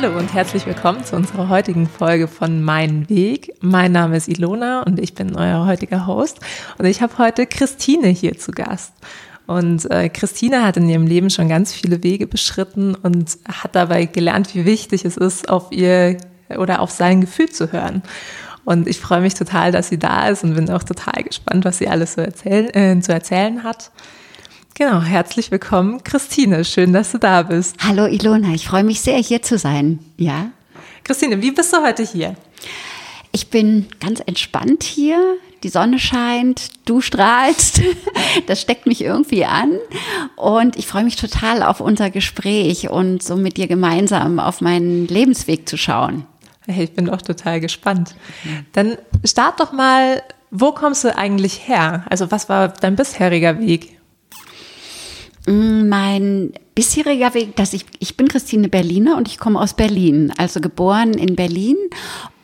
Hallo und herzlich willkommen zu unserer heutigen Folge von Mein Weg. Mein Name ist Ilona und ich bin euer heutiger Host. Und ich habe heute Christine hier zu Gast. Und äh, Christine hat in ihrem Leben schon ganz viele Wege beschritten und hat dabei gelernt, wie wichtig es ist, auf ihr oder auf sein Gefühl zu hören. Und ich freue mich total, dass sie da ist und bin auch total gespannt, was sie alles so erzählen, äh, zu erzählen hat. Genau, herzlich willkommen, Christine. Schön, dass du da bist. Hallo Ilona, ich freue mich sehr, hier zu sein. Ja. Christine, wie bist du heute hier? Ich bin ganz entspannt hier. Die Sonne scheint, du strahlst. Das steckt mich irgendwie an. Und ich freue mich total auf unser Gespräch und so mit dir gemeinsam auf meinen Lebensweg zu schauen. Hey, ich bin auch total gespannt. Dann start doch mal, wo kommst du eigentlich her? Also was war dein bisheriger Weg? Mm, mein bisheriger Weg, dass ich, ich bin Christine Berliner und ich komme aus Berlin, also geboren in Berlin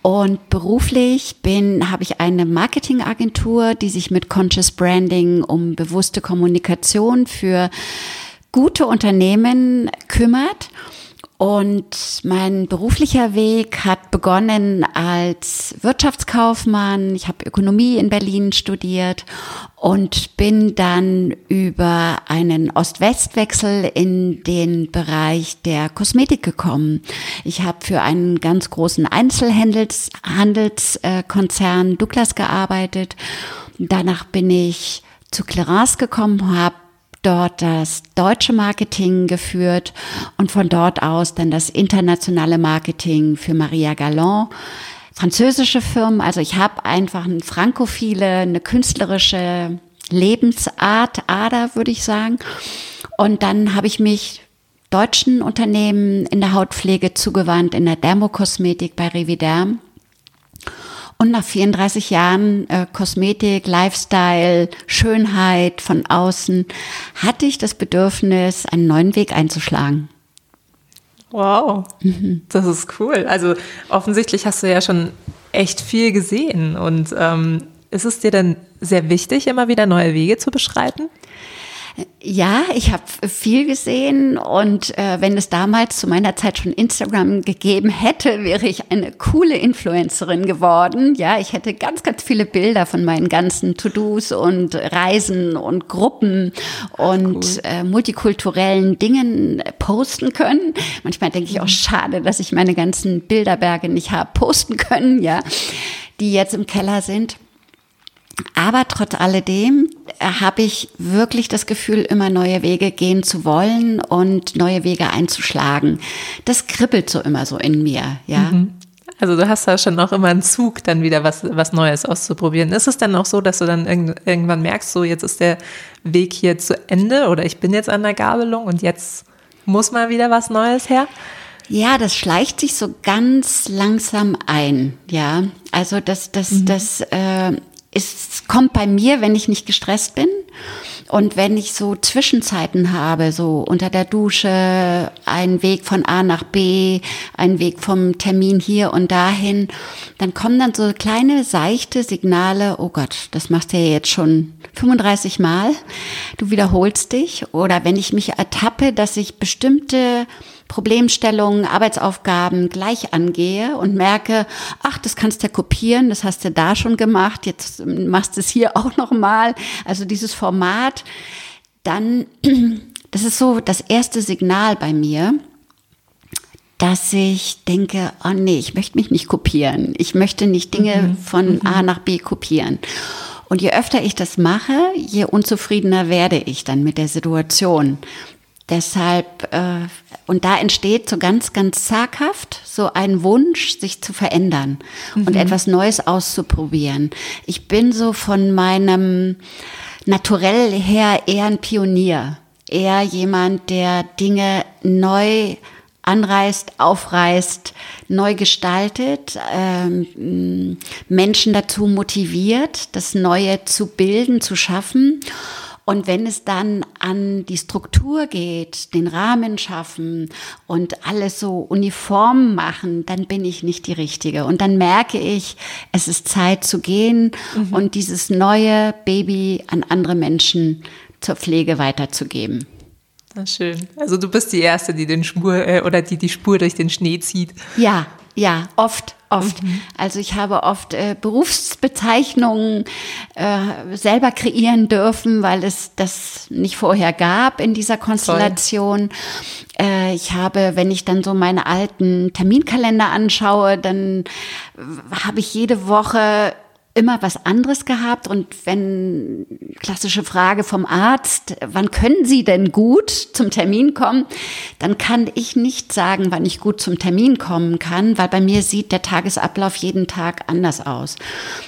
und beruflich bin, habe ich eine Marketingagentur, die sich mit Conscious Branding um bewusste Kommunikation für gute Unternehmen kümmert. Und mein beruflicher Weg hat begonnen als Wirtschaftskaufmann. Ich habe Ökonomie in Berlin studiert und bin dann über einen Ost-West-Wechsel in den Bereich der Kosmetik gekommen. Ich habe für einen ganz großen Einzelhandelskonzern Douglas gearbeitet. Danach bin ich zu Clarence gekommen, habe dort das deutsche Marketing geführt und von dort aus dann das internationale Marketing für Maria Galland. Französische Firmen, also ich habe einfach eine frankophile, eine künstlerische Lebensart, Ader, würde ich sagen. Und dann habe ich mich deutschen Unternehmen in der Hautpflege zugewandt, in der Dermokosmetik bei Reviderm und nach 34 Jahren äh, Kosmetik, Lifestyle, Schönheit von außen hatte ich das Bedürfnis, einen neuen Weg einzuschlagen. Wow, mhm. das ist cool. Also offensichtlich hast du ja schon echt viel gesehen. Und ähm, ist es dir denn sehr wichtig, immer wieder neue Wege zu beschreiten? Ja, ich habe viel gesehen und äh, wenn es damals zu meiner Zeit schon Instagram gegeben hätte, wäre ich eine coole Influencerin geworden. Ja, ich hätte ganz, ganz viele Bilder von meinen ganzen To-Dos und Reisen und Gruppen und cool. äh, multikulturellen Dingen posten können. Manchmal denke ich auch schade, dass ich meine ganzen Bilderberge nicht habe posten können, ja, die jetzt im Keller sind. Aber trotz alledem äh, habe ich wirklich das Gefühl, immer neue Wege gehen zu wollen und neue Wege einzuschlagen. Das kribbelt so immer so in mir, ja. Mhm. Also du hast da schon auch immer einen Zug, dann wieder was, was Neues auszuprobieren. Ist es dann auch so, dass du dann irgendwann merkst, so jetzt ist der Weg hier zu Ende oder ich bin jetzt an der Gabelung und jetzt muss mal wieder was Neues her? Ja, das schleicht sich so ganz langsam ein, ja. Also das, das, mhm. das äh, es kommt bei mir, wenn ich nicht gestresst bin und wenn ich so Zwischenzeiten habe, so unter der Dusche, ein Weg von A nach B, ein Weg vom Termin hier und dahin, dann kommen dann so kleine seichte Signale, oh Gott, das machst du ja jetzt schon 35 Mal, du wiederholst dich oder wenn ich mich ertappe, dass ich bestimmte Problemstellungen, Arbeitsaufgaben gleich angehe und merke, ach, das kannst du ja kopieren, das hast du da schon gemacht, jetzt machst du es hier auch nochmal. Also dieses Format, dann, das ist so das erste Signal bei mir, dass ich denke, oh nee, ich möchte mich nicht kopieren. Ich möchte nicht Dinge mhm. von mhm. A nach B kopieren. Und je öfter ich das mache, je unzufriedener werde ich dann mit der Situation. Deshalb, äh, und da entsteht so ganz, ganz zaghaft so ein Wunsch, sich zu verändern mhm. und etwas Neues auszuprobieren. Ich bin so von meinem Naturell her eher ein Pionier, eher jemand, der Dinge neu anreißt, aufreißt, neu gestaltet, ähm, Menschen dazu motiviert, das Neue zu bilden, zu schaffen. Und wenn es dann an die Struktur geht, den Rahmen schaffen und alles so uniform machen, dann bin ich nicht die Richtige. Und dann merke ich, es ist Zeit zu gehen mhm. und dieses neue Baby an andere Menschen zur Pflege weiterzugeben. Na schön. Also du bist die Erste, die den Spur äh, oder die die Spur durch den Schnee zieht. Ja, ja, oft, oft. Mhm. Also ich habe oft äh, Berufsbezeichnungen äh, selber kreieren dürfen, weil es das nicht vorher gab in dieser Konstellation. Äh, ich habe, wenn ich dann so meine alten Terminkalender anschaue, dann habe ich jede Woche immer was anderes gehabt und wenn klassische Frage vom Arzt, wann können Sie denn gut zum Termin kommen, dann kann ich nicht sagen, wann ich gut zum Termin kommen kann, weil bei mir sieht der Tagesablauf jeden Tag anders aus.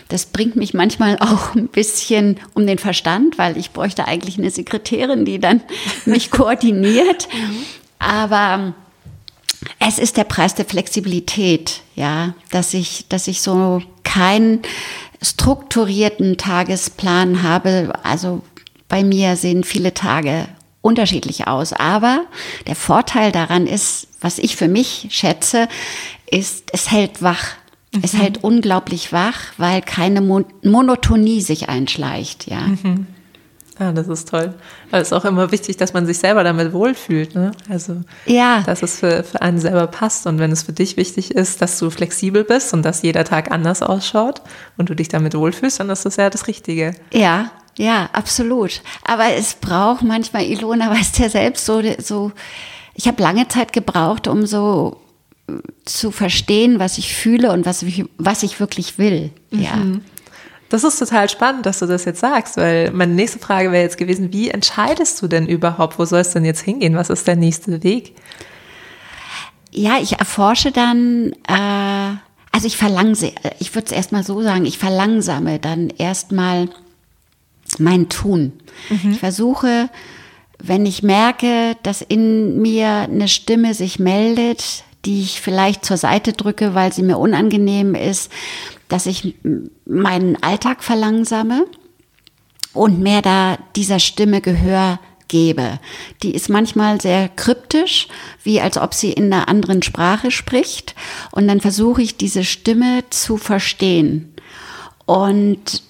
Das bringt mich manchmal auch ein bisschen um den Verstand, weil ich bräuchte eigentlich eine Sekretärin, die dann mich koordiniert. Aber es ist der Preis der Flexibilität, ja, dass ich, dass ich so kein strukturierten Tagesplan habe. Also bei mir sehen viele Tage unterschiedlich aus. Aber der Vorteil daran ist, was ich für mich schätze, ist, es hält wach. Mhm. Es hält unglaublich wach, weil keine Mon Monotonie sich einschleicht, ja. Mhm. Ja, das ist toll. Aber es ist auch immer wichtig, dass man sich selber damit wohlfühlt. Ne? Also, ja. dass es für, für einen selber passt. Und wenn es für dich wichtig ist, dass du flexibel bist und dass jeder Tag anders ausschaut und du dich damit wohlfühlst, dann ist das ja das Richtige. Ja, ja, absolut. Aber es braucht manchmal, Ilona weiß ja selbst, so, so ich habe lange Zeit gebraucht, um so äh, zu verstehen, was ich fühle und was ich, was ich wirklich will. Mhm. Ja. Das ist total spannend, dass du das jetzt sagst, weil meine nächste Frage wäre jetzt gewesen, wie entscheidest du denn überhaupt, wo soll es denn jetzt hingehen? Was ist der nächste Weg? Ja, ich erforsche dann, äh, also ich verlangsame, ich würde es erstmal so sagen, ich verlangsame dann erstmal mein Tun. Mhm. Ich versuche, wenn ich merke, dass in mir eine Stimme sich meldet, die ich vielleicht zur Seite drücke, weil sie mir unangenehm ist, dass ich meinen Alltag verlangsame und mehr da dieser Stimme Gehör gebe. Die ist manchmal sehr kryptisch, wie als ob sie in einer anderen Sprache spricht. Und dann versuche ich diese Stimme zu verstehen und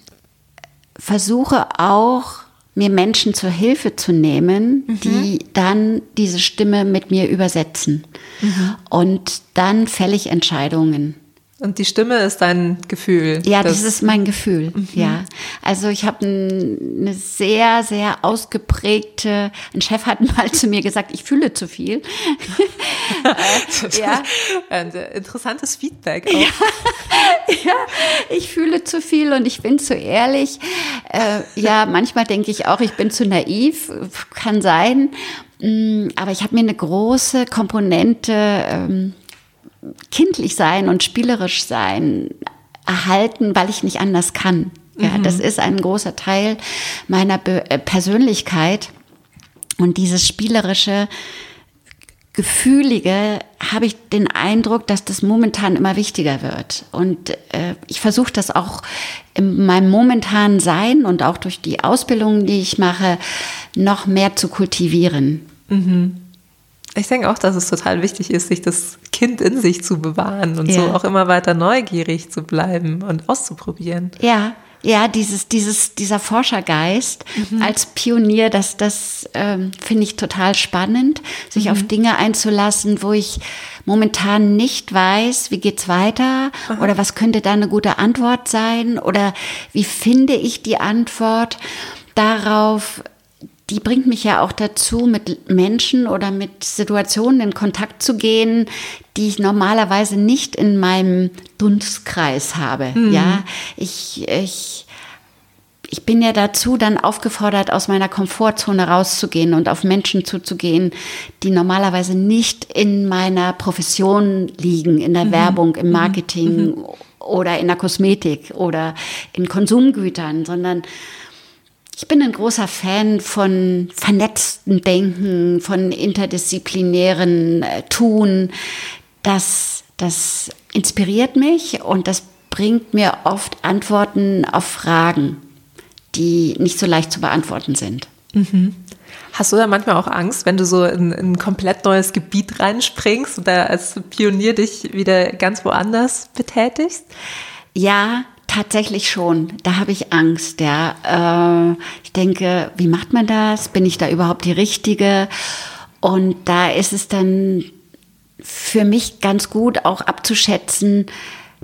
versuche auch mir Menschen zur Hilfe zu nehmen, mhm. die dann diese Stimme mit mir übersetzen. Mhm. Und dann fälle ich Entscheidungen. Und die Stimme ist dein Gefühl. Ja, das, das ist mein Gefühl. Mhm. Ja. Also ich habe eine sehr, sehr ausgeprägte, ein Chef hat mal zu mir gesagt, ich fühle zu viel. ja. Ein interessantes Feedback. Ja. ja, ich fühle zu viel und ich bin zu ehrlich. Äh, ja, manchmal denke ich auch, ich bin zu naiv, kann sein. Mm, aber ich habe mir eine große Komponente ähm, kindlich sein und spielerisch sein erhalten, weil ich nicht anders kann. Ja, mhm. das ist ein großer Teil meiner Be äh, Persönlichkeit. Und dieses spielerische, gefühlige habe ich den Eindruck, dass das momentan immer wichtiger wird. Und äh, ich versuche das auch in meinem momentanen Sein und auch durch die Ausbildung, die ich mache, noch mehr zu kultivieren. Mhm. Ich denke auch, dass es total wichtig ist, sich das Kind in sich zu bewahren und ja. so auch immer weiter neugierig zu bleiben und auszuprobieren. Ja, ja, dieses, dieses, dieser Forschergeist mhm. als Pionier, das, das ähm, finde ich total spannend, sich mhm. auf Dinge einzulassen, wo ich momentan nicht weiß, wie geht's weiter Aha. oder was könnte da eine gute Antwort sein oder wie finde ich die Antwort darauf, die bringt mich ja auch dazu, mit Menschen oder mit Situationen in Kontakt zu gehen, die ich normalerweise nicht in meinem Dunstkreis habe. Mhm. Ja, ich, ich, ich bin ja dazu dann aufgefordert, aus meiner Komfortzone rauszugehen und auf Menschen zuzugehen, die normalerweise nicht in meiner Profession liegen, in der mhm. Werbung, im mhm. Marketing mhm. oder in der Kosmetik oder in Konsumgütern, sondern ich bin ein großer Fan von vernetzten Denken, von interdisziplinären äh, Tun. Das, das inspiriert mich und das bringt mir oft Antworten auf Fragen, die nicht so leicht zu beantworten sind. Mhm. Hast du da manchmal auch Angst, wenn du so in, in, ein komplett neues Gebiet reinspringst und da als Pionier dich wieder ganz woanders betätigst? Ja, tatsächlich schon. Da habe ich Angst, ja. Äh, ich denke, wie macht man das? Bin ich da überhaupt die Richtige? Und da ist es dann für mich ganz gut auch abzuschätzen,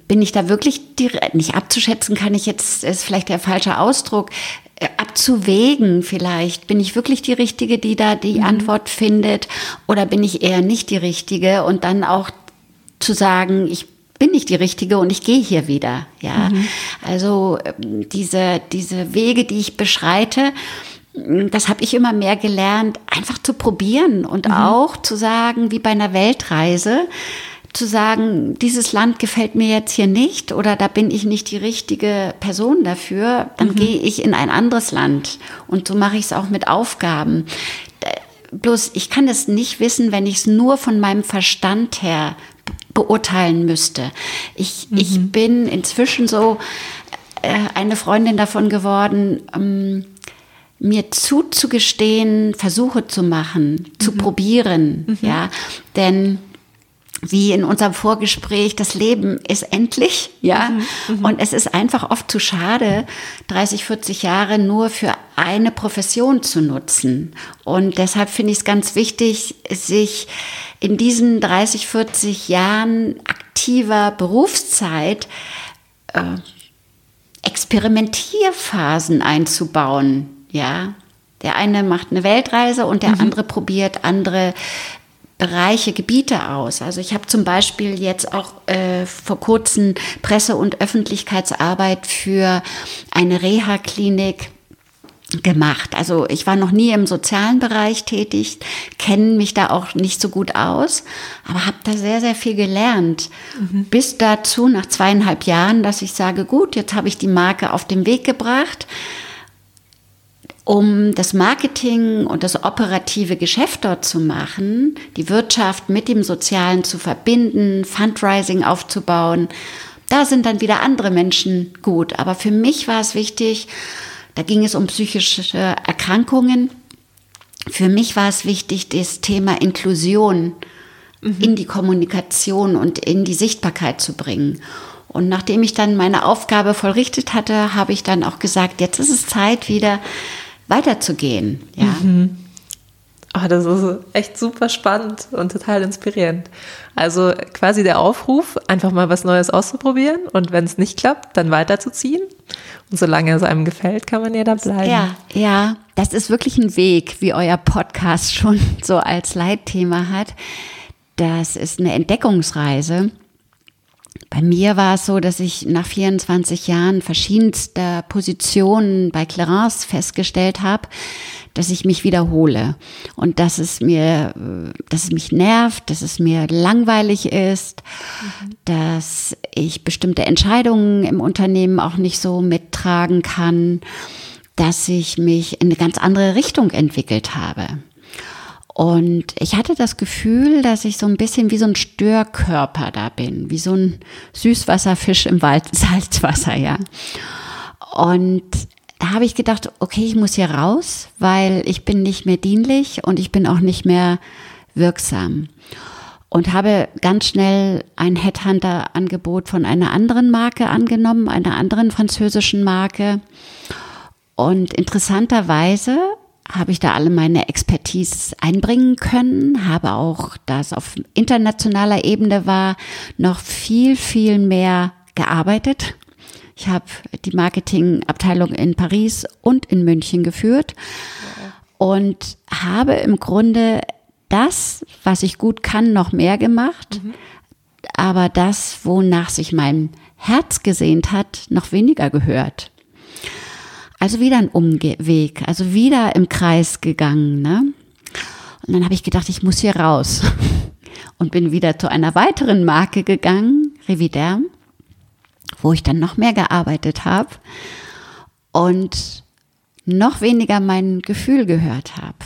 bin ich da wirklich die, nicht abzuschätzen kann ich jetzt, ist vielleicht der falsche Ausdruck, äh, abzuwägen vielleicht. Bin ich wirklich die Richtige, die da die mhm. Antwort findet oder bin ich eher nicht die Richtige und dann auch zu sagen, ich bin nicht die Richtige und ich gehe hier wieder. Ja, mhm. also ähm, diese, diese Wege, die ich beschreite, mm, das habe ich immer mehr gelernt, einfach zu probieren und mhm. auch zu sagen, wie bei einer Weltreise, zu sagen, dieses Land gefällt mir jetzt hier nicht oder da bin ich nicht die richtige Person dafür, dann mhm. gehe ich in ein anderes Land. Und so mache ich es auch mit Aufgaben. Bloß ich kann es nicht wissen, wenn ich es nur von meinem Verstand her beurteilen müsste. Ich, mhm. ich bin inzwischen so äh, eine Freundin davon geworden, ähm, mir zuzugestehen, Versuche zu machen, mhm. zu probieren, mhm. ja, denn wie in unserem Vorgespräch, das Leben ist endlich, ja. Mhm, mhm, und es ist einfach oft zu schade, 30, 40 Jahre nur für eine Profession zu nutzen. Und deshalb finde ich es ganz wichtig, sich in diesen 30, 40 Jahren aktiver Berufszeit äh, Experimentierphasen einzubauen, ja. Der eine macht eine Weltreise und der mhm. andere probiert andere Bereiche, Gebiete aus. Also ich habe zum Beispiel jetzt auch äh, vor kurzem Presse- und Öffentlichkeitsarbeit für eine Reha-Klinik gemacht. Also ich war noch nie im sozialen Bereich tätig, kenne mich da auch nicht so gut aus, aber habe da sehr, sehr viel gelernt. Mhm. Bis dazu, nach zweieinhalb Jahren, dass ich sage, gut, jetzt habe ich die Marke auf den Weg gebracht um das Marketing und das operative Geschäft dort zu machen, die Wirtschaft mit dem Sozialen zu verbinden, Fundraising aufzubauen, da sind dann wieder andere Menschen gut. Aber für mich war es wichtig, da ging es um psychische Erkrankungen. Für mich war es wichtig, das Thema Inklusion mhm. in die Kommunikation und in die Sichtbarkeit zu bringen. Und nachdem ich dann meine Aufgabe vollrichtet hatte, habe ich dann auch gesagt, jetzt ist es Zeit wieder weiterzugehen. Ja. Mhm. Oh, das ist echt super spannend und total inspirierend. Also quasi der Aufruf, einfach mal was Neues auszuprobieren und wenn es nicht klappt, dann weiterzuziehen. Und solange es einem gefällt, kann man ja da bleiben. Ja, ja, das ist wirklich ein Weg, wie euer Podcast schon so als Leitthema hat. Das ist eine Entdeckungsreise. Bei mir war es so, dass ich nach 24 Jahren verschiedenster Positionen bei Clarence festgestellt habe, dass ich mich wiederhole und dass es mir, dass es mich nervt, dass es mir langweilig ist, mhm. dass ich bestimmte Entscheidungen im Unternehmen auch nicht so mittragen kann, dass ich mich in eine ganz andere Richtung entwickelt habe. Und ich hatte das Gefühl, dass ich so ein bisschen wie so ein Störkörper da bin, wie so ein Süßwasserfisch im Wald, Salzwasser, ja. Und da habe ich gedacht, okay, ich muss hier raus, weil ich bin nicht mehr dienlich und ich bin auch nicht mehr wirksam. Und habe ganz schnell ein Headhunter-Angebot von einer anderen Marke angenommen, einer anderen französischen Marke. Und interessanterweise habe ich da alle meine Expertise einbringen können, habe auch, da es auf internationaler Ebene war, noch viel, viel mehr gearbeitet. Ich habe die Marketingabteilung in Paris und in München geführt und habe im Grunde das, was ich gut kann, noch mehr gemacht, mhm. aber das, wonach sich mein Herz gesehnt hat, noch weniger gehört. Also wieder ein Umweg, also wieder im Kreis gegangen. Ne? Und dann habe ich gedacht, ich muss hier raus. Und bin wieder zu einer weiteren Marke gegangen, Reviderm, wo ich dann noch mehr gearbeitet habe und noch weniger mein Gefühl gehört habe.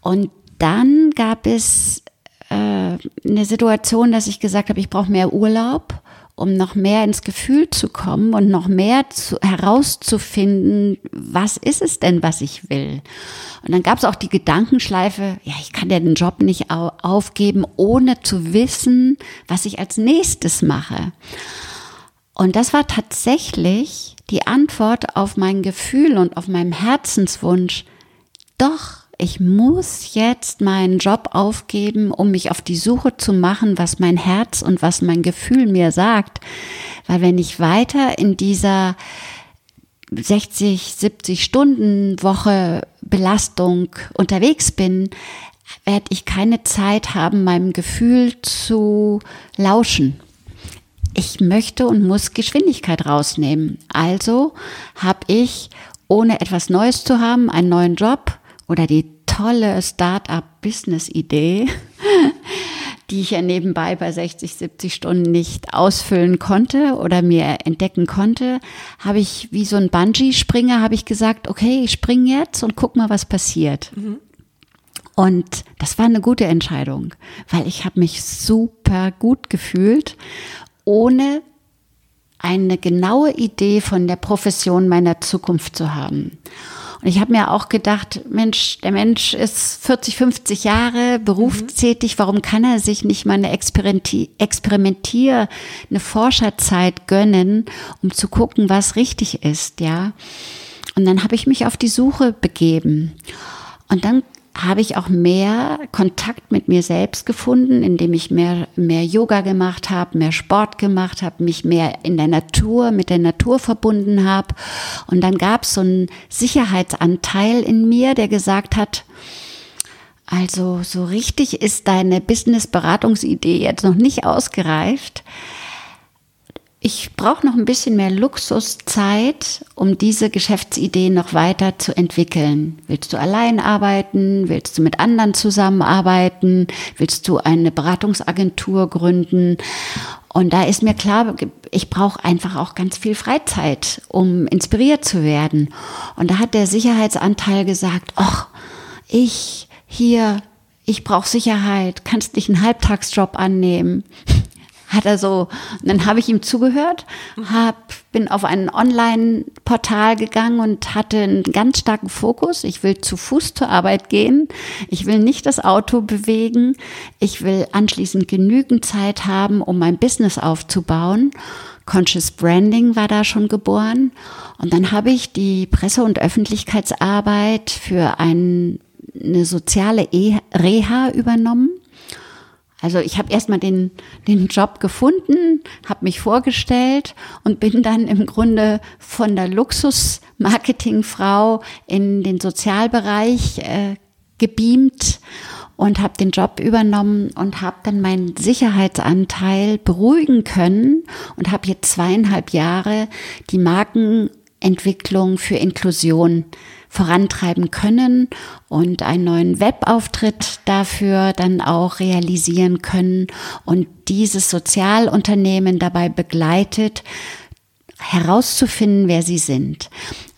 Und dann gab es äh, eine Situation, dass ich gesagt habe, ich brauche mehr Urlaub um noch mehr ins Gefühl zu kommen und noch mehr zu, herauszufinden, was ist es denn, was ich will. Und dann gab es auch die Gedankenschleife, ja, ich kann ja den Job nicht aufgeben, ohne zu wissen, was ich als nächstes mache. Und das war tatsächlich die Antwort auf mein Gefühl und auf meinen Herzenswunsch. Doch, ich muss jetzt meinen Job aufgeben, um mich auf die Suche zu machen, was mein Herz und was mein Gefühl mir sagt. Weil wenn ich weiter in dieser 60, 70 Stunden Woche Belastung unterwegs bin, werde ich keine Zeit haben, meinem Gefühl zu lauschen. Ich möchte und muss Geschwindigkeit rausnehmen. Also habe ich, ohne etwas Neues zu haben, einen neuen Job oder die tolle Start-up-Business-Idee, die ich ja nebenbei bei 60, 70 Stunden nicht ausfüllen konnte oder mir entdecken konnte, habe ich wie so ein Bungee-Springer, habe ich gesagt, okay, ich springe jetzt und guck mal, was passiert. Mhm. Und das war eine gute Entscheidung, weil ich habe mich super gut gefühlt, ohne eine genaue Idee von der Profession meiner Zukunft zu haben. Und ich habe mir auch gedacht, Mensch, der Mensch ist 40, 50 Jahre berufstätig, warum kann er sich nicht mal eine Experimentier, eine Forscherzeit gönnen, um zu gucken, was richtig ist, ja? Und dann habe ich mich auf die Suche begeben. Und dann habe ich auch mehr Kontakt mit mir selbst gefunden, indem ich mehr, mehr Yoga gemacht habe, mehr Sport gemacht habe, mich mehr in der Natur, mit der Natur verbunden habe. Und dann gab es so einen Sicherheitsanteil in mir, der gesagt hat, also so richtig ist deine Business-Beratungsidee jetzt noch nicht ausgereift ich brauche noch ein bisschen mehr Luxuszeit, um diese Geschäftsidee noch weiter zu entwickeln. Willst du allein arbeiten? Willst du mit anderen zusammenarbeiten? Willst du eine Beratungsagentur gründen? Und da ist mir klar, ich brauche einfach auch ganz viel Freizeit, um inspiriert zu werden. Und da hat der Sicherheitsanteil gesagt, ach, ich hier, ich brauche Sicherheit, kannst nicht einen Halbtagsjob annehmen hat er so, dann habe ich ihm zugehört, hab, bin auf ein Online-Portal gegangen und hatte einen ganz starken Fokus. Ich will zu Fuß zur Arbeit gehen. Ich will nicht das Auto bewegen. Ich will anschließend genügend Zeit haben, um mein Business aufzubauen. Conscious Branding war da schon geboren. Und dann habe ich die Presse- und Öffentlichkeitsarbeit für ein, eine soziale e Reha übernommen also ich habe erstmal den, den Job gefunden, habe mich vorgestellt und bin dann im Grunde von der Luxus-Marketing-Frau in den Sozialbereich äh, gebeamt und habe den Job übernommen und habe dann meinen Sicherheitsanteil beruhigen können und habe jetzt zweieinhalb Jahre die Markenentwicklung für Inklusion vorantreiben können und einen neuen Webauftritt dafür dann auch realisieren können und dieses Sozialunternehmen dabei begleitet, herauszufinden, wer sie sind.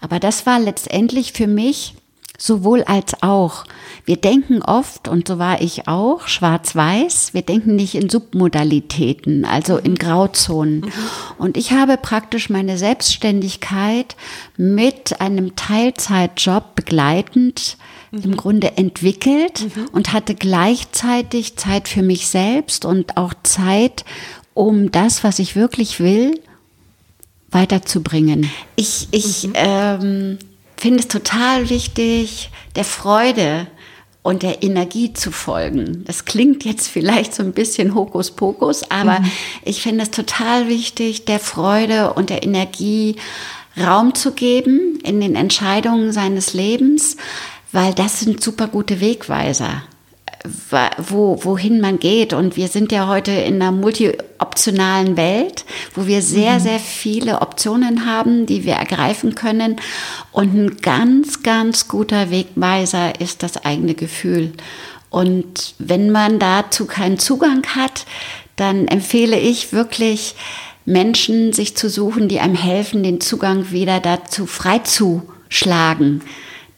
Aber das war letztendlich für mich sowohl als auch. Wir denken oft, und so war ich auch, schwarz-weiß, wir denken nicht in Submodalitäten, also in Grauzonen. Mhm. Und ich habe praktisch meine Selbstständigkeit mit einem Teilzeitjob begleitend mhm. im Grunde entwickelt mhm. und hatte gleichzeitig Zeit für mich selbst und auch Zeit, um das, was ich wirklich will, weiterzubringen. Ich, ich mhm. ähm, finde es total wichtig, der Freude und der Energie zu folgen. Das klingt jetzt vielleicht so ein bisschen Hokuspokus, aber mhm. ich finde es total wichtig, der Freude und der Energie Raum zu geben in den Entscheidungen seines Lebens, weil das sind super gute Wegweiser wo, wohin man geht. Und wir sind ja heute in einer multi-optionalen Welt, wo wir sehr, mhm. sehr viele Optionen haben, die wir ergreifen können. Und ein ganz, ganz guter Wegweiser ist das eigene Gefühl. Und wenn man dazu keinen Zugang hat, dann empfehle ich wirklich, Menschen sich zu suchen, die einem helfen, den Zugang wieder dazu freizuschlagen,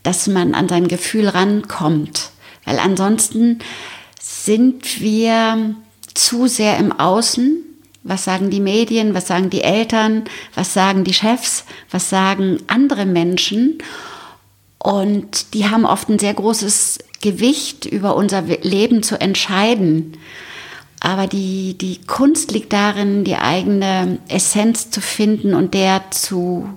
dass man an sein Gefühl rankommt. Weil ansonsten sind wir zu sehr im Außen. Was sagen die Medien? Was sagen die Eltern? Was sagen die Chefs? Was sagen andere Menschen? Und die haben oft ein sehr großes Gewicht über unser Leben zu entscheiden. Aber die, die Kunst liegt darin, die eigene Essenz zu finden und der zu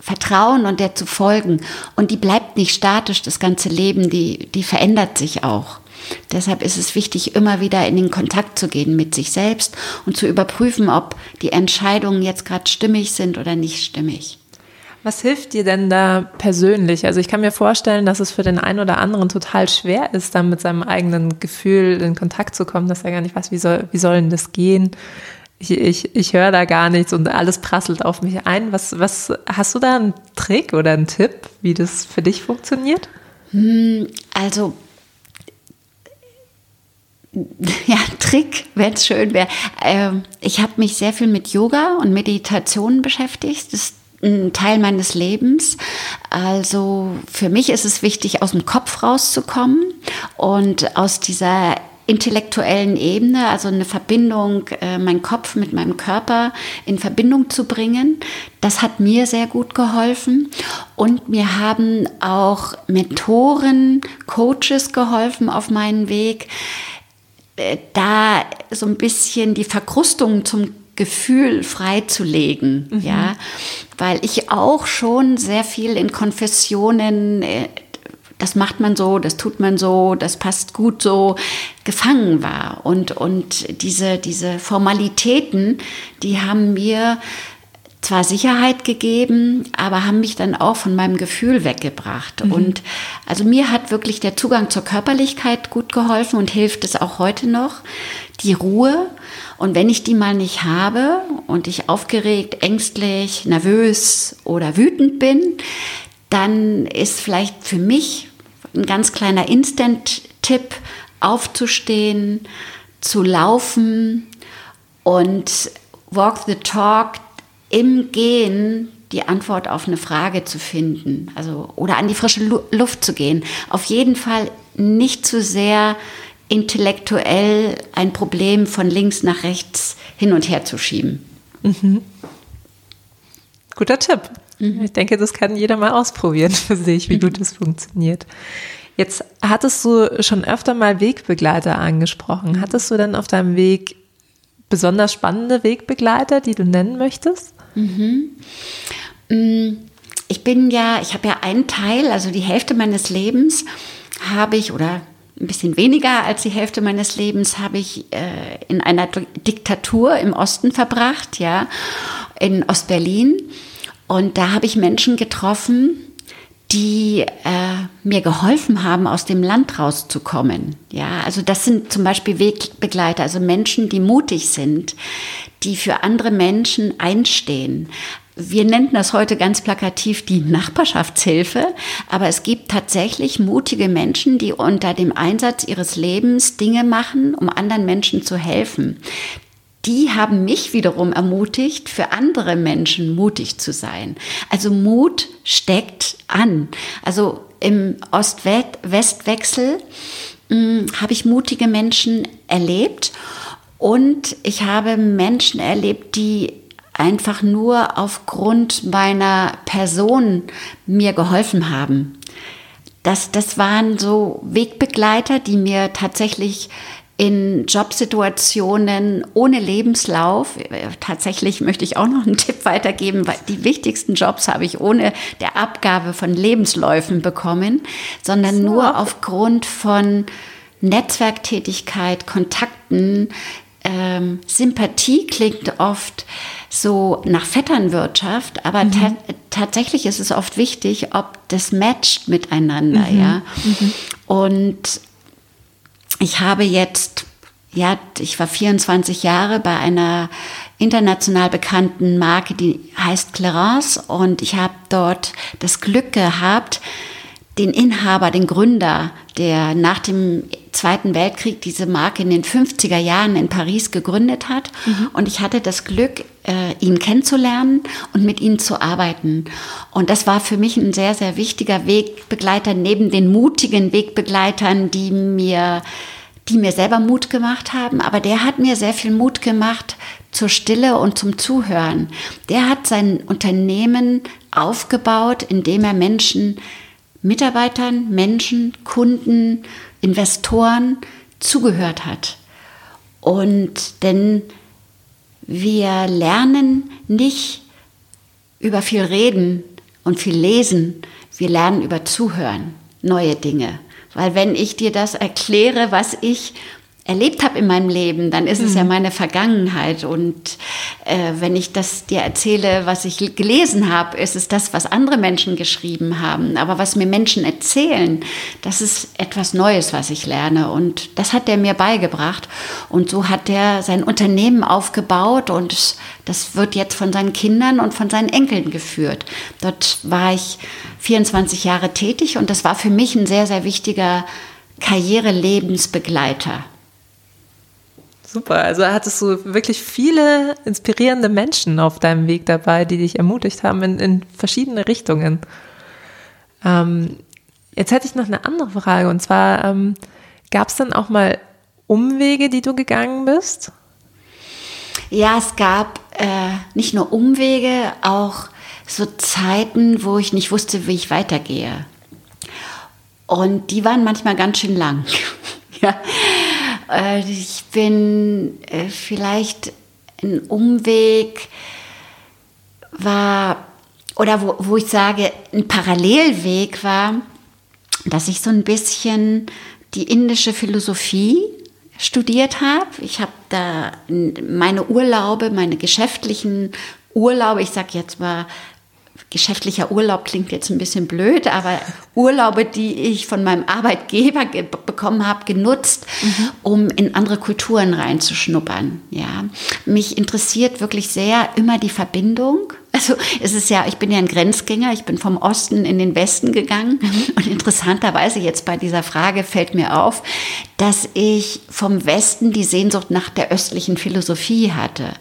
vertrauen und der zu folgen. Und die bleibt nicht statisch das ganze Leben, die, die verändert sich auch. Deshalb ist es wichtig, immer wieder in den Kontakt zu gehen mit sich selbst und zu überprüfen, ob die Entscheidungen jetzt gerade stimmig sind oder nicht stimmig. Was hilft dir denn da persönlich? Also ich kann mir vorstellen, dass es für den einen oder anderen total schwer ist, dann mit seinem eigenen Gefühl in Kontakt zu kommen, dass er gar nicht weiß, wie soll, wie soll denn das gehen? Ich, ich, ich höre da gar nichts und alles prasselt auf mich ein. Was, was hast du da einen Trick oder einen Tipp, wie das für dich funktioniert? Hm, also ja, Trick, wenn es schön wäre. Ähm, ich habe mich sehr viel mit Yoga und Meditation beschäftigt. Das ein Teil meines Lebens. Also für mich ist es wichtig, aus dem Kopf rauszukommen und aus dieser intellektuellen Ebene, also eine Verbindung, äh, mein Kopf mit meinem Körper in Verbindung zu bringen. Das hat mir sehr gut geholfen. Und mir haben auch Mentoren, Coaches geholfen auf meinen Weg, äh, da so ein bisschen die Verkrustung zum Gefühl freizulegen, mhm. ja, weil ich auch schon sehr viel in Konfessionen, äh, das macht man so, das tut man so, das passt gut so, gefangen war und und diese diese Formalitäten, die haben mir zwar Sicherheit gegeben, aber haben mich dann auch von meinem Gefühl weggebracht. Mhm. Und also mir hat wirklich der Zugang zur Körperlichkeit gut geholfen und hilft es auch heute noch. Die Ruhe. Und wenn ich die mal nicht habe und ich aufgeregt, ängstlich, nervös oder wütend bin, dann ist vielleicht für mich ein ganz kleiner Instant-Tipp, aufzustehen, zu laufen und walk the talk, im Gehen die Antwort auf eine Frage zu finden, also oder an die frische Luft zu gehen. Auf jeden Fall nicht zu sehr intellektuell ein Problem von links nach rechts hin und her zu schieben. Mhm. Guter Tipp. Mhm. Ich denke, das kann jeder mal ausprobieren für sich, wie mhm. gut das funktioniert. Jetzt hattest du schon öfter mal Wegbegleiter angesprochen. Hattest du denn auf deinem Weg besonders spannende Wegbegleiter, die du nennen möchtest? Mhm. Mm, ich bin ja, ich habe ja einen Teil, also die Hälfte meines Lebens habe ich oder ein bisschen weniger als die Hälfte meines Lebens habe ich äh, in einer Diktatur im Osten verbracht, ja, in Ostberlin. Und da habe ich Menschen getroffen, die äh, mir geholfen haben, aus dem Land rauszukommen. Ja, also das sind zum Beispiel Wegbegleiter, also Menschen, die mutig sind, die für andere Menschen einstehen. Wir nennen das heute ganz plakativ die Nachbarschaftshilfe, aber es gibt tatsächlich mutige Menschen, die unter dem Einsatz ihres Lebens Dinge machen, um anderen Menschen zu helfen die haben mich wiederum ermutigt, für andere Menschen mutig zu sein. Also Mut steckt an. Also im Ost-West-Wechsel hm, habe ich mutige Menschen erlebt und ich habe Menschen erlebt, die einfach nur aufgrund meiner Person mir geholfen haben. Das, das waren so Wegbegleiter, die mir tatsächlich in Jobsituationen ohne Lebenslauf. Tatsächlich möchte ich auch noch einen Tipp weitergeben, weil die wichtigsten Jobs habe ich ohne der Abgabe von Lebensläufen bekommen, sondern so. nur aufgrund von Netzwerktätigkeit, Kontakten. Ähm, Sympathie klingt oft so nach Vetternwirtschaft, aber mhm. ta tatsächlich ist es oft wichtig, ob das matcht miteinander, mhm. ja. Mhm. Und ich habe jetzt, ja, ich war 24 Jahre bei einer international bekannten Marke, die heißt Clarence und ich habe dort das Glück gehabt, den Inhaber, den Gründer, der nach dem Zweiten Weltkrieg diese Marke in den 50er Jahren in Paris gegründet hat. Mhm. Und ich hatte das Glück, äh, ihn kennenzulernen und mit ihm zu arbeiten. Und das war für mich ein sehr, sehr wichtiger Wegbegleiter neben den mutigen Wegbegleitern, die mir die mir selber Mut gemacht haben, aber der hat mir sehr viel Mut gemacht zur Stille und zum Zuhören. Der hat sein Unternehmen aufgebaut, indem er Menschen Mitarbeitern, Menschen, Kunden, Investoren zugehört hat. Und denn wir lernen nicht über viel reden und viel lesen, wir lernen über Zuhören neue Dinge. Weil wenn ich dir das erkläre, was ich erlebt habe in meinem Leben, dann ist es ja mhm. meine Vergangenheit. Und äh, wenn ich das dir erzähle, was ich gelesen habe, ist es das, was andere Menschen geschrieben haben. Aber was mir Menschen erzählen, das ist etwas Neues, was ich lerne. Und das hat er mir beigebracht. Und so hat er sein Unternehmen aufgebaut und das wird jetzt von seinen Kindern und von seinen Enkeln geführt. Dort war ich 24 Jahre tätig und das war für mich ein sehr, sehr wichtiger Karriere-Lebensbegleiter. Super, also hattest du wirklich viele inspirierende Menschen auf deinem Weg dabei, die dich ermutigt haben in, in verschiedene Richtungen. Ähm, jetzt hätte ich noch eine andere Frage und zwar, ähm, gab es dann auch mal Umwege, die du gegangen bist? Ja, es gab äh, nicht nur Umwege, auch so Zeiten, wo ich nicht wusste, wie ich weitergehe. Und die waren manchmal ganz schön lang. ja. Äh, ich bin äh, vielleicht ein Umweg war, oder wo, wo ich sage, ein Parallelweg war, dass ich so ein bisschen die indische Philosophie studiert habe. Ich habe da meine Urlaube, meine geschäftlichen Urlaube, ich sage jetzt mal geschäftlicher Urlaub klingt jetzt ein bisschen blöd, aber Urlaube, die ich von meinem Arbeitgeber bekommen habe, genutzt, mhm. um in andere Kulturen reinzuschnuppern. Ja, mich interessiert wirklich sehr immer die Verbindung. Also es ist ja, ich bin ja ein Grenzgänger, ich bin vom Osten in den Westen gegangen mhm. und interessanterweise jetzt bei dieser Frage fällt mir auf, dass ich vom Westen die Sehnsucht nach der östlichen Philosophie hatte.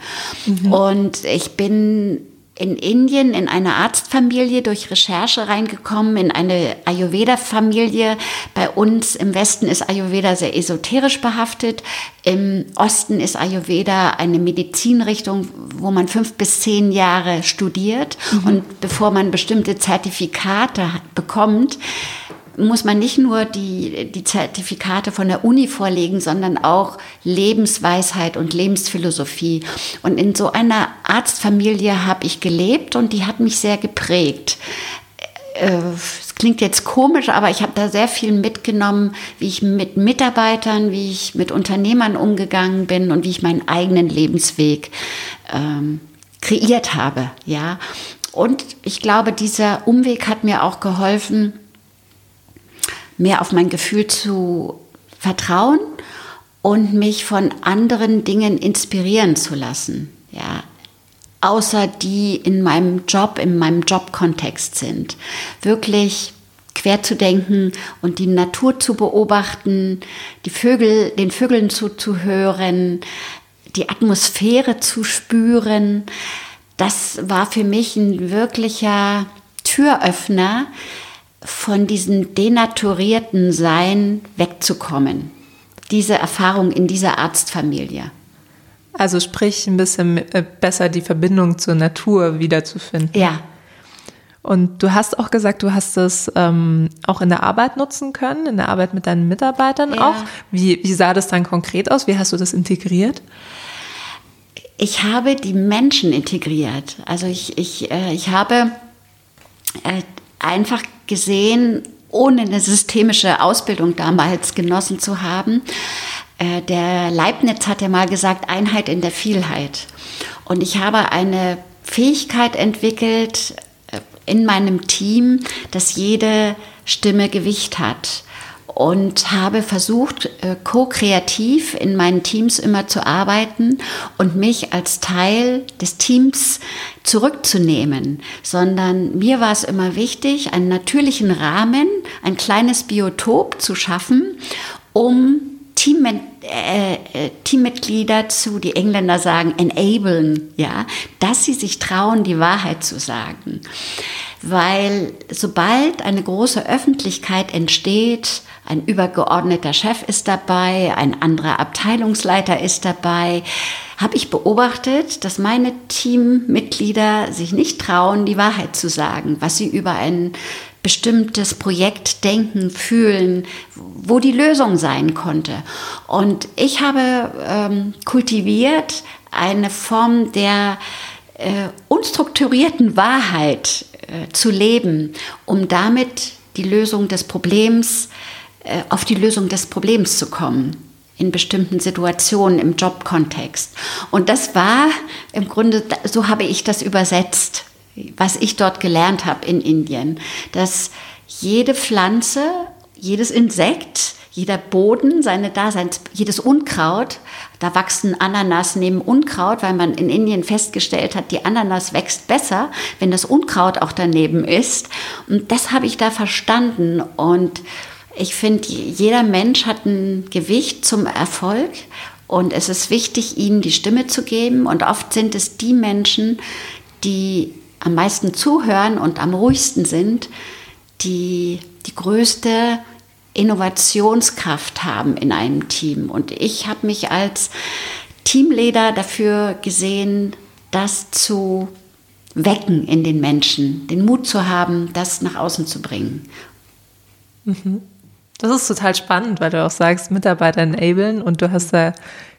Mhm. Und ich bin in Indien in eine Arztfamilie durch Recherche reingekommen, in eine Ayurveda-Familie. Bei uns im Westen ist Ayurveda sehr esoterisch behaftet. Im Osten ist Ayurveda eine Medizinrichtung, wo man fünf bis zehn Jahre studiert. Mhm. Und bevor man bestimmte Zertifikate bekommt, muss man nicht nur die, die Zertifikate von der Uni vorlegen, sondern auch Lebensweisheit und Lebensphilosophie. Und in so einer Arztfamilie habe ich gelebt und die hat mich sehr geprägt. Äh, es klingt jetzt komisch, aber ich habe da sehr viel mitgenommen, wie ich mit Mitarbeitern, wie ich mit Unternehmern umgegangen bin und wie ich meinen eigenen Lebensweg ähm, kreiert habe. Ja. Und ich glaube, dieser Umweg hat mir auch geholfen, mehr auf mein Gefühl zu vertrauen und mich von anderen Dingen inspirieren zu lassen. Ja, außer die in meinem Job, in meinem Jobkontext sind. Wirklich quer zu denken und die Natur zu beobachten, die Vögel, den Vögeln zuzuhören, die Atmosphäre zu spüren. Das war für mich ein wirklicher Türöffner, von diesem denaturierten Sein wegzukommen. Diese Erfahrung in dieser Arztfamilie. Also sprich ein bisschen äh, besser die Verbindung zur Natur wiederzufinden. Ja. Und du hast auch gesagt, du hast es ähm, auch in der Arbeit nutzen können, in der Arbeit mit deinen Mitarbeitern ja. auch. Wie, wie sah das dann konkret aus? Wie hast du das integriert? Ich habe die Menschen integriert. Also ich, ich, äh, ich habe äh, einfach gesehen, ohne eine systemische Ausbildung damals genossen zu haben. Äh, der Leibniz hat ja mal gesagt, Einheit in der Vielheit. Und ich habe eine Fähigkeit entwickelt äh, in meinem Team, dass jede Stimme Gewicht hat und habe versucht, äh, ko-kreativ in meinen Teams immer zu arbeiten und mich als Teil des Teams zurückzunehmen, sondern mir war es immer wichtig, einen natürlichen Rahmen, ein kleines Biotop zu schaffen, um Team, äh, äh, Teammitglieder zu, die Engländer sagen, enablen, ja, dass sie sich trauen, die Wahrheit zu sagen. Weil sobald eine große Öffentlichkeit entsteht, ein übergeordneter Chef ist dabei, ein anderer Abteilungsleiter ist dabei, habe ich beobachtet, dass meine Teammitglieder sich nicht trauen, die Wahrheit zu sagen, was sie über ein bestimmtes Projekt denken, fühlen, wo die Lösung sein konnte. Und ich habe ähm, kultiviert eine Form der äh, unstrukturierten Wahrheit äh, zu leben, um damit die Lösung des Problems, äh, auf die Lösung des Problems zu kommen in bestimmten Situationen im Jobkontext. Und das war im Grunde, so habe ich das übersetzt, was ich dort gelernt habe in Indien, dass jede Pflanze, jedes Insekt, jeder Boden, seine Daseins, jedes Unkraut, da wachsen Ananas neben Unkraut, weil man in Indien festgestellt hat, die Ananas wächst besser, wenn das Unkraut auch daneben ist. Und das habe ich da verstanden und ich finde, jeder Mensch hat ein Gewicht zum Erfolg und es ist wichtig, ihnen die Stimme zu geben. Und oft sind es die Menschen, die am meisten zuhören und am ruhigsten sind, die die größte Innovationskraft haben in einem Team. Und ich habe mich als Teamleader dafür gesehen, das zu wecken in den Menschen, den Mut zu haben, das nach außen zu bringen. Mhm. Das ist total spannend, weil du auch sagst, Mitarbeiter enablen und du hast da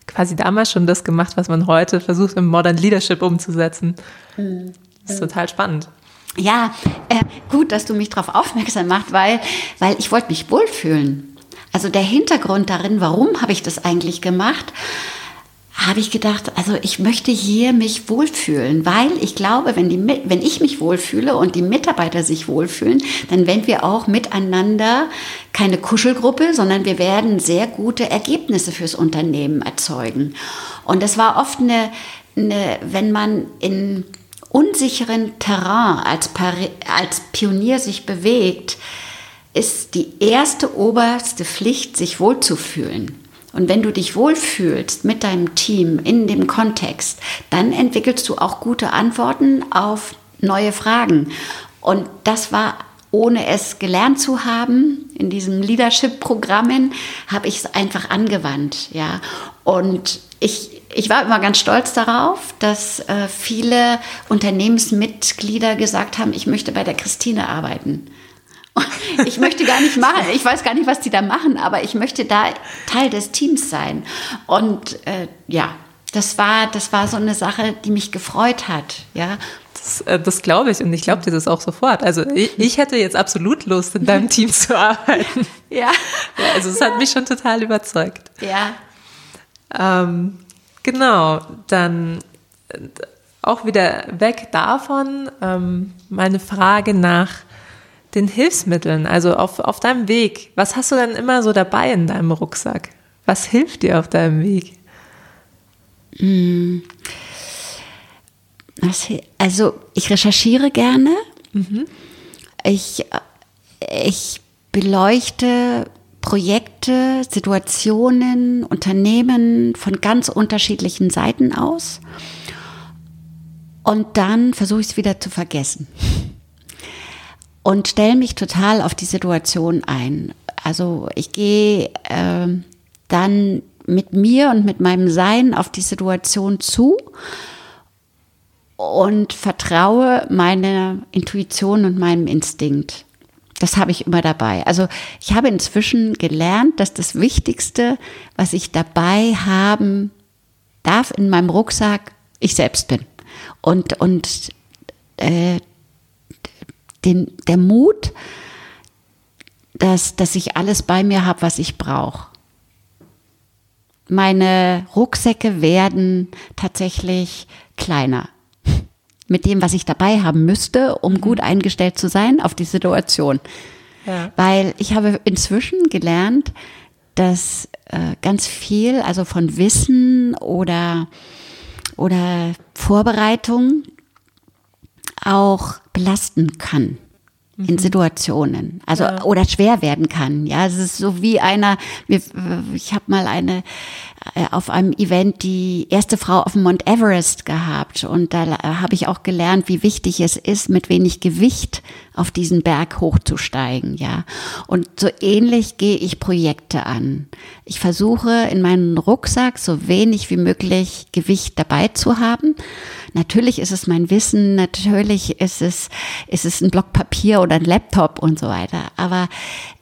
quasi damals schon das gemacht, was man heute versucht im Modern Leadership umzusetzen. Mhm. Das ist total spannend. Ja, äh, gut, dass du mich darauf aufmerksam machst, weil, weil ich wollte mich wohlfühlen. Also der Hintergrund darin, warum habe ich das eigentlich gemacht? habe ich gedacht, also ich möchte hier mich wohlfühlen, weil ich glaube, wenn, die, wenn ich mich wohlfühle und die Mitarbeiter sich wohlfühlen, dann werden wir auch miteinander keine Kuschelgruppe, sondern wir werden sehr gute Ergebnisse fürs Unternehmen erzeugen. Und das war oft eine, eine wenn man in unsicheren Terrain als, als Pionier sich bewegt, ist die erste oberste Pflicht, sich wohlzufühlen. Und wenn du dich wohlfühlst mit deinem Team in dem Kontext, dann entwickelst du auch gute Antworten auf neue Fragen. Und das war, ohne es gelernt zu haben, in diesen Leadership-Programmen, habe ich es einfach angewandt. Ja. Und ich, ich war immer ganz stolz darauf, dass äh, viele Unternehmensmitglieder gesagt haben, ich möchte bei der Christine arbeiten. Ich möchte gar nicht machen, ich weiß gar nicht, was die da machen, aber ich möchte da Teil des Teams sein. Und äh, ja, das war, das war so eine Sache, die mich gefreut hat. Ja. Das, äh, das glaube ich und ich glaube dir das auch sofort. Also ich, ich, hätte jetzt absolut Lust, in deinem Team zu arbeiten. Ja. ja also es hat mich schon total überzeugt. Ja. Ähm, genau, dann äh, auch wieder weg davon ähm, meine Frage nach den Hilfsmitteln, also auf, auf deinem Weg, was hast du dann immer so dabei in deinem Rucksack? Was hilft dir auf deinem Weg? Hm. Also ich recherchiere gerne. Mhm. Ich, ich beleuchte Projekte, Situationen, Unternehmen von ganz unterschiedlichen Seiten aus. Und dann versuche ich es wieder zu vergessen und stelle mich total auf die Situation ein. Also ich gehe äh, dann mit mir und mit meinem Sein auf die Situation zu und vertraue meiner Intuition und meinem Instinkt. Das habe ich immer dabei. Also ich habe inzwischen gelernt, dass das Wichtigste, was ich dabei haben darf in meinem Rucksack, ich selbst bin. Und, und äh, den, der Mut, dass, dass ich alles bei mir habe, was ich brauche. Meine Rucksäcke werden tatsächlich kleiner mit dem, was ich dabei haben müsste, um mhm. gut eingestellt zu sein auf die Situation. Ja. Weil ich habe inzwischen gelernt, dass äh, ganz viel, also von Wissen oder, oder Vorbereitung, auch belasten kann in mhm. Situationen, also ja. oder schwer werden kann. Ja, es ist so wie einer. Ich habe mal eine äh, auf einem Event die erste Frau auf dem Mount Everest gehabt und da habe ich auch gelernt, wie wichtig es ist, mit wenig Gewicht auf diesen Berg hochzusteigen, ja. Und so ähnlich gehe ich Projekte an. Ich versuche in meinem Rucksack so wenig wie möglich Gewicht dabei zu haben. Natürlich ist es mein Wissen, natürlich ist es, ist es ein Block Papier oder ein Laptop und so weiter. Aber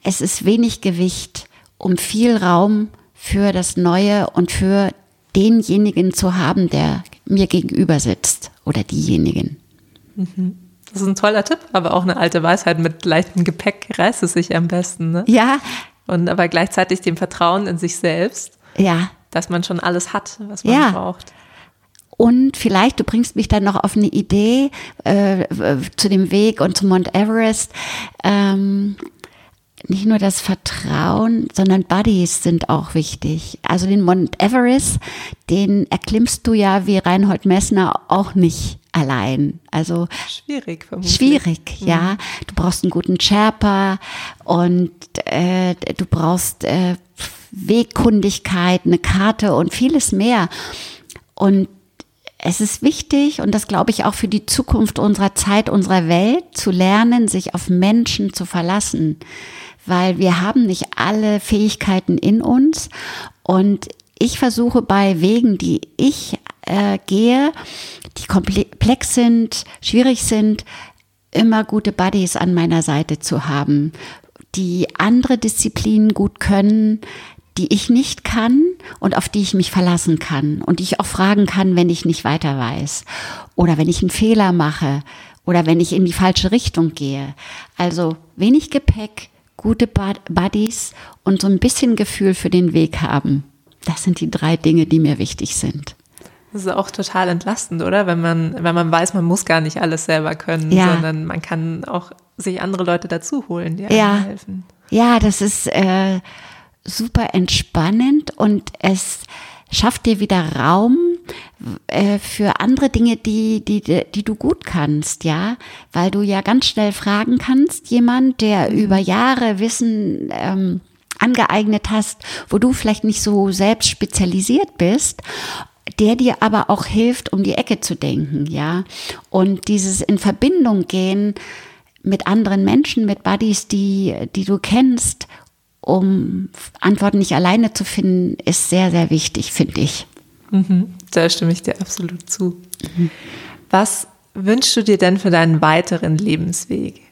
es ist wenig Gewicht, um viel Raum für das Neue und für denjenigen zu haben, der mir gegenüber sitzt oder diejenigen. Mhm. Das ist ein toller Tipp, aber auch eine alte Weisheit mit leichtem Gepäck reißt es sich am besten. Ne? Ja. Und aber gleichzeitig dem Vertrauen in sich selbst. Ja. Dass man schon alles hat, was man ja. braucht. Und vielleicht, du bringst mich dann noch auf eine Idee äh, zu dem Weg und zum Mount Everest. Ähm, nicht nur das Vertrauen, sondern Buddies sind auch wichtig. Also den Mount Everest, den erklimmst du ja wie Reinhold Messner auch nicht allein. Also schwierig, vermutlich. Schwierig, mhm. ja. Du brauchst einen guten Sherpa und äh, du brauchst äh, Wegkundigkeit, eine Karte und vieles mehr. Und es ist wichtig, und das glaube ich auch für die Zukunft unserer Zeit, unserer Welt, zu lernen, sich auf Menschen zu verlassen weil wir haben nicht alle Fähigkeiten in uns und ich versuche bei Wegen, die ich äh, gehe, die komplex sind, schwierig sind, immer gute Buddies an meiner Seite zu haben, die andere Disziplinen gut können, die ich nicht kann und auf die ich mich verlassen kann und die ich auch fragen kann, wenn ich nicht weiter weiß oder wenn ich einen Fehler mache oder wenn ich in die falsche Richtung gehe. Also wenig Gepäck, gute Buddies und so ein bisschen Gefühl für den Weg haben. Das sind die drei Dinge, die mir wichtig sind. Das ist auch total entlastend, oder? Wenn man, wenn man weiß, man muss gar nicht alles selber können, ja. sondern man kann auch sich andere Leute dazu holen, die einem ja. helfen. Ja, das ist äh, super entspannend und es schafft dir wieder Raum äh, für andere Dinge, die, die, die du gut kannst, ja, weil du ja ganz schnell fragen kannst, jemand, der mhm. über Jahre Wissen ähm, angeeignet hast, wo du vielleicht nicht so selbst spezialisiert bist, der dir aber auch hilft, um die Ecke zu denken, ja. Und dieses in Verbindung gehen mit anderen Menschen, mit Buddies, die, die du kennst um Antworten nicht alleine zu finden, ist sehr, sehr wichtig, finde ich. Mhm, da stimme ich dir absolut zu. Mhm. Was wünschst du dir denn für deinen weiteren Lebensweg?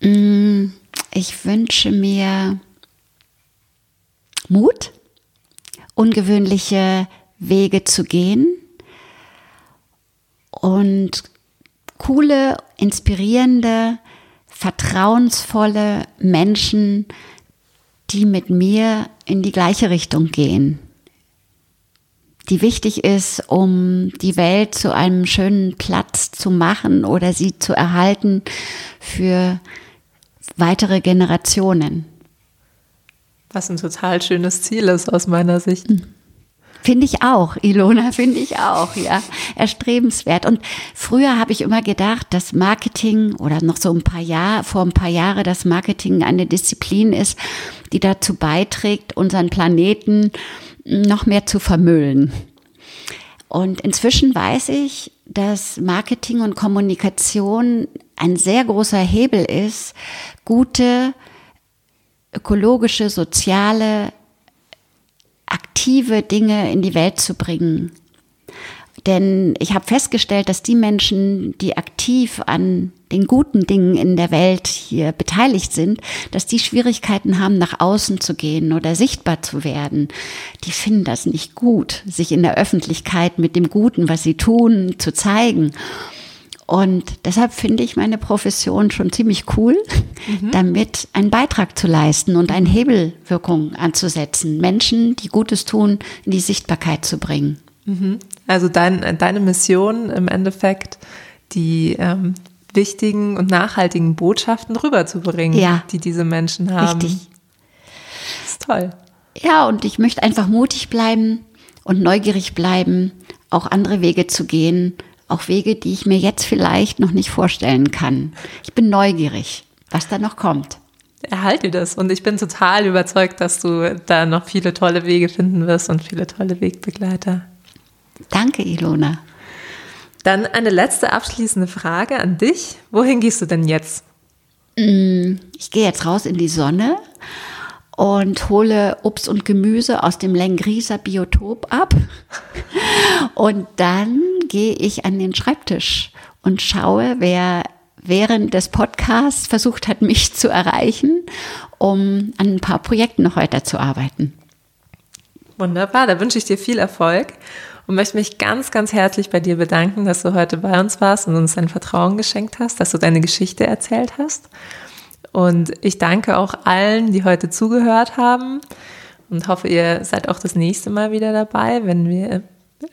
Mm, ich wünsche mir Mut, ungewöhnliche Wege zu gehen und coole, inspirierende vertrauensvolle Menschen, die mit mir in die gleiche Richtung gehen, die wichtig ist, um die Welt zu einem schönen Platz zu machen oder sie zu erhalten für weitere Generationen. Was ein total schönes Ziel ist aus meiner Sicht. Mhm. Finde ich auch, Ilona, finde ich auch, ja. Erstrebenswert. Und früher habe ich immer gedacht, dass Marketing oder noch so ein paar Jahre, vor ein paar Jahren, dass Marketing eine Disziplin ist, die dazu beiträgt, unseren Planeten noch mehr zu vermüllen. Und inzwischen weiß ich, dass Marketing und Kommunikation ein sehr großer Hebel ist, gute ökologische, soziale aktive Dinge in die Welt zu bringen. Denn ich habe festgestellt, dass die Menschen, die aktiv an den guten Dingen in der Welt hier beteiligt sind, dass die Schwierigkeiten haben, nach außen zu gehen oder sichtbar zu werden. Die finden das nicht gut, sich in der Öffentlichkeit mit dem Guten, was sie tun, zu zeigen. Und deshalb finde ich meine Profession schon ziemlich cool, mhm. damit einen Beitrag zu leisten und eine Hebelwirkung anzusetzen, Menschen, die Gutes tun, in die Sichtbarkeit zu bringen. Mhm. Also dein, deine Mission im Endeffekt, die ähm, wichtigen und nachhaltigen Botschaften rüberzubringen, ja. die diese Menschen haben. Richtig. Das ist toll. Ja, und ich möchte einfach mutig bleiben und neugierig bleiben, auch andere Wege zu gehen auch Wege, die ich mir jetzt vielleicht noch nicht vorstellen kann. Ich bin neugierig, was da noch kommt. Erhalte das und ich bin total überzeugt, dass du da noch viele tolle Wege finden wirst und viele tolle Wegbegleiter. Danke, Ilona. Dann eine letzte abschließende Frage an dich. Wohin gehst du denn jetzt? Mm, ich gehe jetzt raus in die Sonne und hole Obst und Gemüse aus dem Lengrieser Biotop ab. Und dann gehe ich an den Schreibtisch und schaue, wer während des Podcasts versucht hat, mich zu erreichen, um an ein paar Projekten noch weiterzuarbeiten. Wunderbar, da wünsche ich dir viel Erfolg und möchte mich ganz, ganz herzlich bei dir bedanken, dass du heute bei uns warst und uns dein Vertrauen geschenkt hast, dass du deine Geschichte erzählt hast. Und ich danke auch allen, die heute zugehört haben und hoffe, ihr seid auch das nächste Mal wieder dabei, wenn wir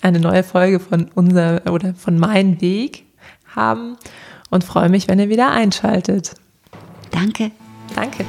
eine neue Folge von unser oder von Mein Weg haben und freue mich, wenn ihr wieder einschaltet. Danke. Danke.